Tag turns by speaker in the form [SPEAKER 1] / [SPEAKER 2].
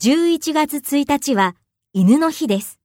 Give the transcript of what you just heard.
[SPEAKER 1] 11月1日は犬の日です。